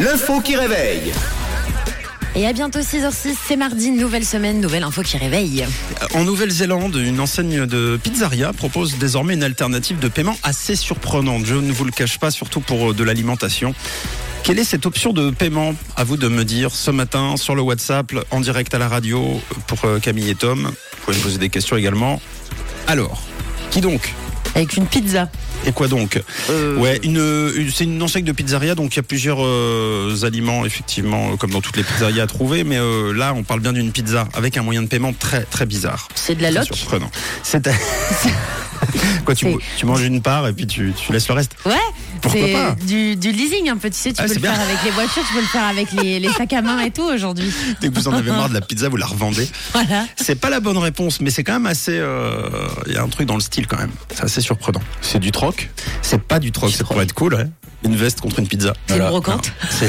l'info qui réveille. Et à bientôt 6h06, c'est mardi, nouvelle semaine, nouvelle info qui réveille. En Nouvelle-Zélande, une enseigne de pizzeria propose désormais une alternative de paiement assez surprenante. Je ne vous le cache pas, surtout pour euh, de l'alimentation. Quelle est cette option de paiement? À vous de me dire ce matin sur le WhatsApp, en direct à la radio, pour euh, Camille et Tom. Vous pouvez me poser des questions également. Alors, qui donc Avec une pizza. Et quoi donc Euh, Ouais, une, une- c'est une enseigne de pizzeria, donc il y a plusieurs euh, aliments, effectivement, euh, comme dans toutes les pizzerias à trouver, mais euh, là, on parle bien d'une pizza avec un moyen de paiement très très bizarre. C'est de la loc surprenant. C'est quoi tu, manges une part et puis tu, tu laisses le reste? Ouais, c'est du, du leasing un peu, tu sais, tu Ah, peux le bien. faire avec les voitures, tu peux le faire avec les, les sacs à main et tout aujourd'hui. Dès que vous en avez marre de la pizza, vous la revendez. Voilà. C'est pas la bonne réponse, mais c'est quand même assez. euh, Il y a un truc dans le style quand même. C'est assez surprenant. C'est du troc? C'est pas du troc, c'est pour être cool, ouais. Une veste contre une pizza. C'est Voilà. une brocante.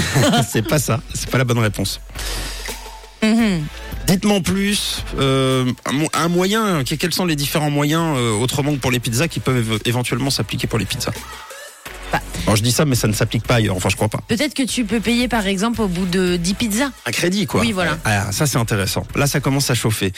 C'est pas ça. C'est pas la bonne réponse. Mhm. Dites-moi plus, euh, un mo- un moyen, que- quels sont les différents moyens, euh, autrement que pour les pizzas, qui peuvent éve- éventuellement s'appliquer pour les pizzas? Alors je dis ça, mais ça ne s'applique pas ailleurs, enfin je crois pas. Peut-être que tu peux payer par exemple au bout de 10 pizzas. Un crédit, quoi. Oui, voilà. Ah, ça c'est intéressant. Là, ça commence à chauffer.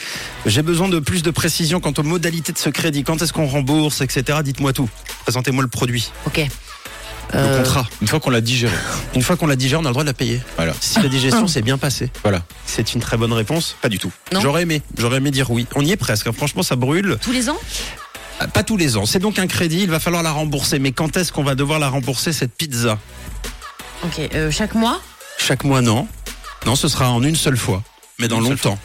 J'ai besoin de plus de précision quant aux modalités de ce crédit. Quand est-ce qu'on rembourse, etc. Dites-moi tout. Présentez-moi le produit, Ok. le Euh, contrat. Une fois qu'on l'a digéré. Une fois qu'on l'a digéré, on a le droit de la payer. Voilà. Si la digestion s'est bien passée. Voilà. C'est une très bonne réponse. Pas du tout. Non. J'aurais aimé. J'aurais aimé dire oui. On y est presque. hein. Franchement, ça brûle. Tous les ans? Ah, Pas tous les ans. C'est donc un crédit. Il va falloir la rembourser. Mais quand est-ce qu'on va devoir la rembourser cette pizza Ok. euh, chaque mois Chaque mois, non. Non, ce sera en une seule fois. Mais dans Une longtemps.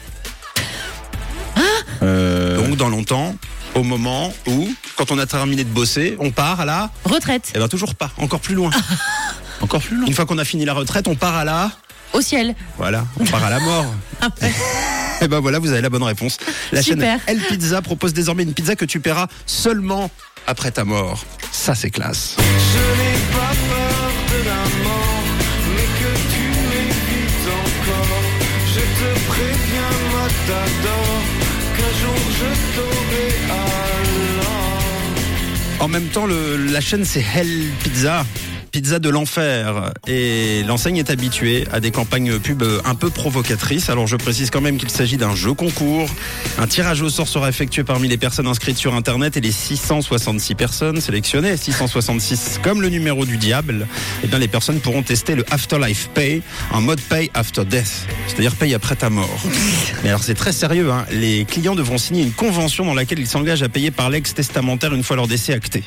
Euh, Donc dans longtemps, au moment où, quand on a terminé de bosser, on part à la. Retraite. Eh ben toujours pas. Encore plus loin. encore plus long. Une fois qu'on a fini la retraite, on part à la. Au ciel. Voilà, on part à la mort. Et ben voilà, vous avez la bonne réponse. La Super. chaîne El Pizza propose désormais une pizza que tu paieras seulement après ta mort. Ça, c'est classe. Je n'ai pas peur de la mort, mais que tu m'évites encore. Je te préviens, Matador, qu'un jour je t'aurai alors. En même temps, le- la chaîne, c'est Hell Pizza. Pizza de l'enfer. Et l'enseigne est habituée à des campagnes pub un peu provocatrices. Alors je précise quand même qu'il s'agit d'un jeu concours. Un tirage au sort sera effectué parmi les personnes inscrites sur Internet et les 666 personnes sélectionnées, 666 comme le numéro du diable, eh bien les personnes pourront tester le Afterlife Pay en mode Pay After Death, c'est-à-dire paye après ta mort. Mais alors c'est très sérieux, hein. les clients devront signer une convention dans laquelle ils s'engagent à payer par l'ex testamentaire une fois leur décès acté.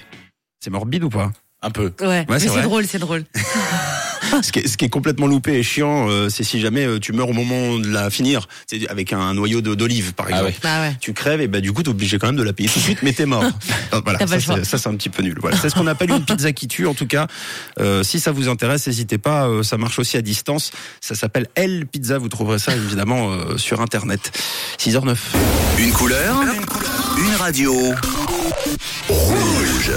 C'est morbide ou pas? Un peu. Ouais. Mais c'est drôle, c'est drôle. ce qui, est, ce qui est complètement loupé et chiant, euh, c'est si jamais euh, tu meurs au moment de la finir, c'est avec un noyau d'olive par Ah exemple. ouais. Bah ouais. Tu crèves et bah du coup t'es obligé quand même de la payer tout de suite, mais t'es mort. Ah, voilà, ça, c'est- un petit peu nul. Voilà, c'est ce qu'on appelle une pizza qui tue. En tout cas, euh, si ça vous intéresse, n'hésitez pas. euh, ça marche aussi à distance. Ça s'appelle El Pizza. Vous trouverez ça évidemment euh, sur internet. 6h09. Une couleur, une radio. Rouge.